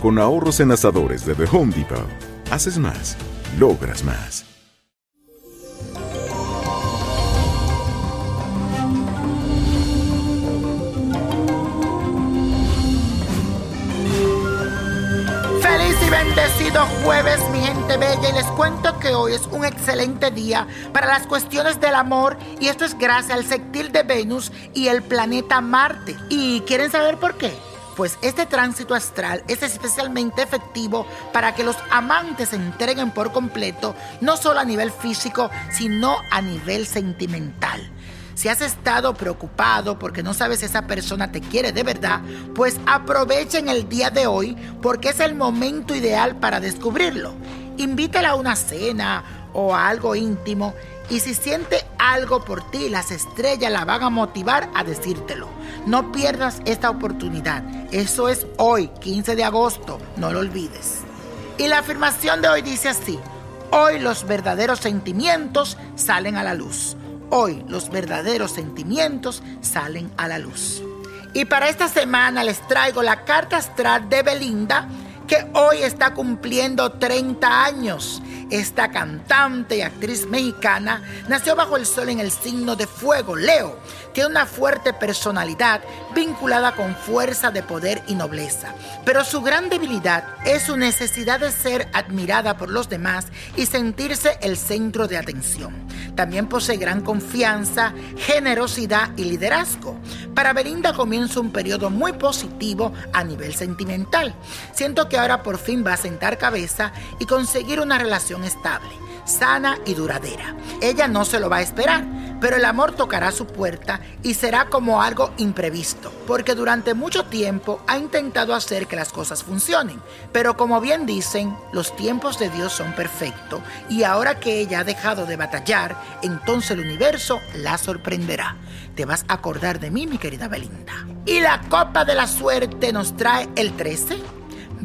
Con ahorros en asadores de The Home Depot. Haces más, logras más. Bendecido jueves, mi gente bella, y les cuento que hoy es un excelente día para las cuestiones del amor, y esto es gracias al sextil de Venus y el planeta Marte. ¿Y quieren saber por qué? Pues este tránsito astral es especialmente efectivo para que los amantes se entreguen por completo, no solo a nivel físico, sino a nivel sentimental. Si has estado preocupado porque no sabes si esa persona te quiere de verdad, pues aprovechen el día de hoy porque es el momento ideal para descubrirlo. Invítala a una cena o a algo íntimo y si siente algo por ti, las estrellas la van a motivar a decírtelo. No pierdas esta oportunidad. Eso es hoy, 15 de agosto. No lo olvides. Y la afirmación de hoy dice así. Hoy los verdaderos sentimientos salen a la luz. Hoy los verdaderos sentimientos salen a la luz. Y para esta semana les traigo la carta astral de Belinda, que hoy está cumpliendo 30 años. Esta cantante y actriz mexicana nació bajo el sol en el signo de fuego, Leo. Tiene una fuerte personalidad vinculada con fuerza de poder y nobleza. Pero su gran debilidad es su necesidad de ser admirada por los demás y sentirse el centro de atención. También posee gran confianza, generosidad y liderazgo. Para Belinda comienza un periodo muy positivo a nivel sentimental. Siento que ahora por fin va a sentar cabeza y conseguir una relación estable, sana y duradera. Ella no se lo va a esperar, pero el amor tocará su puerta y será como algo imprevisto, porque durante mucho tiempo ha intentado hacer que las cosas funcionen, pero como bien dicen, los tiempos de Dios son perfectos y ahora que ella ha dejado de batallar, entonces el universo la sorprenderá. Te vas a acordar de mí, mi querida Belinda. Y la copa de la suerte nos trae el 13,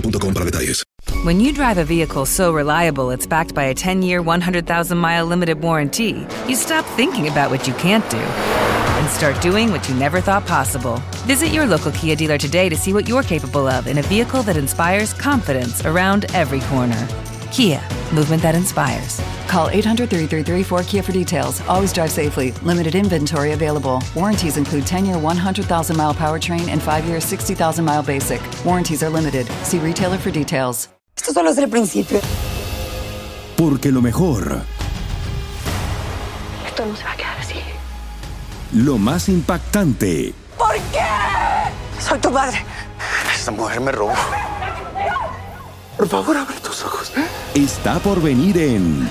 para detalles. When you drive a vehicle so reliable it's backed by a 10 year, 100,000 mile limited warranty, you stop thinking about what you can't do and start doing what you never thought possible. Visit your local Kia dealer today to see what you're capable of in a vehicle that inspires confidence around every corner. Kia, movement that inspires. Call 800 333 4KIA for details. Always drive safely. Limited inventory available. Warranties include 10 year 100,000 mile powertrain and 5 year 60,000 mile basic. Warranties are limited. See retailer for details. Esto solo es el principio. Porque lo mejor. Esto no se va a quedar así. Lo más impactante. ¿Por qué? Soy tu madre. Esta mujer me robó. Por favor, abre tus ojos. ¿eh? Está por venir en.